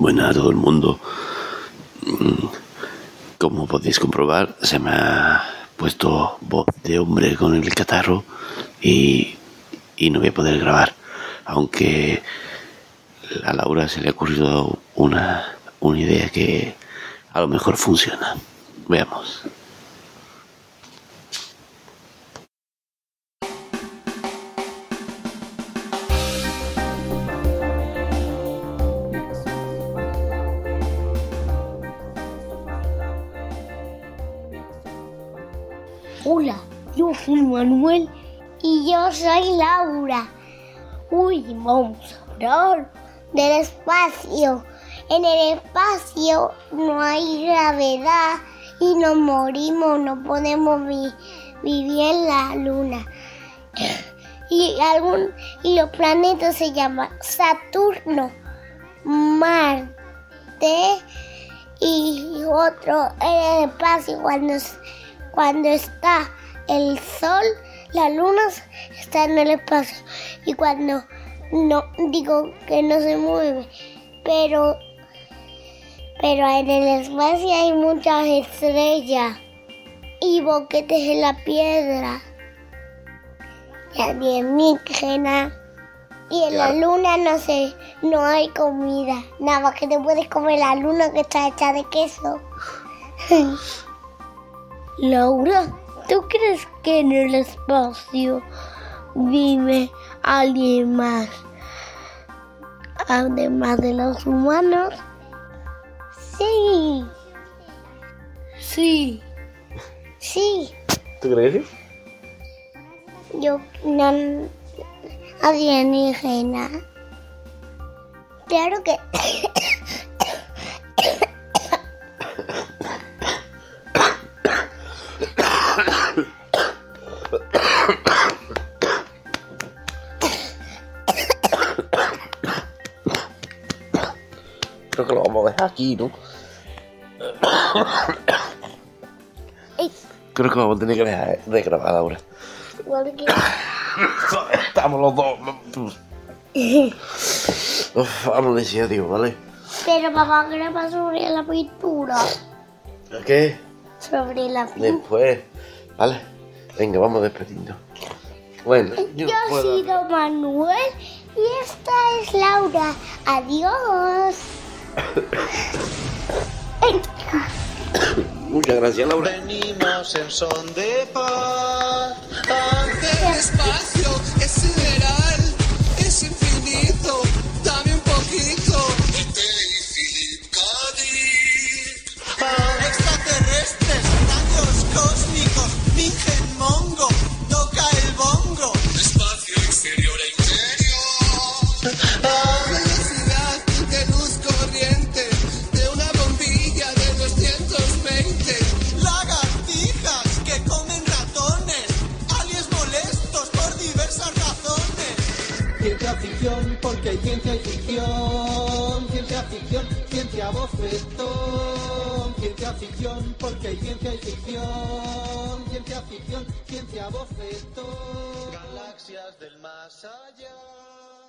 Buenas a todo el mundo. Mm, Como podéis comprobar, se me ha puesto voz de hombre con el catarro y, no voy a poder grabar. Aunque a Laura se le ha ocurrido una, una idea que a lo mejor funciona. Veamos. Hola, yo soy Manuel y yo soy Laura. Uy, vamos a hablar del espacio. En el espacio no hay gravedad y nos morimos, no podemos vi- vivir en la luna. Y, algún, y los planetas se llaman Saturno, Marte y otro en el espacio cuando es- cuando está el sol, la luna está en el espacio. Y cuando no digo que no se mueve, pero pero en el espacio hay muchas estrellas y boquetes en la piedra. Y alienígenas y en la luna no sé, no hay comida, nada más que te puedes comer la luna que está hecha de queso. Laura, ¿tú crees que en el espacio vive alguien más? Además de los humanos. Sí. Sí. Sí. ¿Tú crees que sí? Yo no alienígena. Claro que Creo que lo vamos a dejar aquí, ¿no? Creo que vamos a tener que dejar de grabar ahora. igual que Estamos los dos. Uf, vamos a decir adiós, ¿vale? Pero papá graba sobre la pintura. ¿Qué? Sobre la pintura. Después. ¿Vale? Venga, vamos despediendo. Bueno, yo Yo he puedo- sido Manuel y esta es Laura. Adiós. Muchas gracias, Laura. Venimos en son de paz. Ante el Ciencia ficción, porque hay ciencia y ficción. Ciencia ficción, ciencia bofetón. Ciencia ficción, porque hay ciencia y ficción. Ciencia ficción, ciencia bofetón. Galaxias del más allá.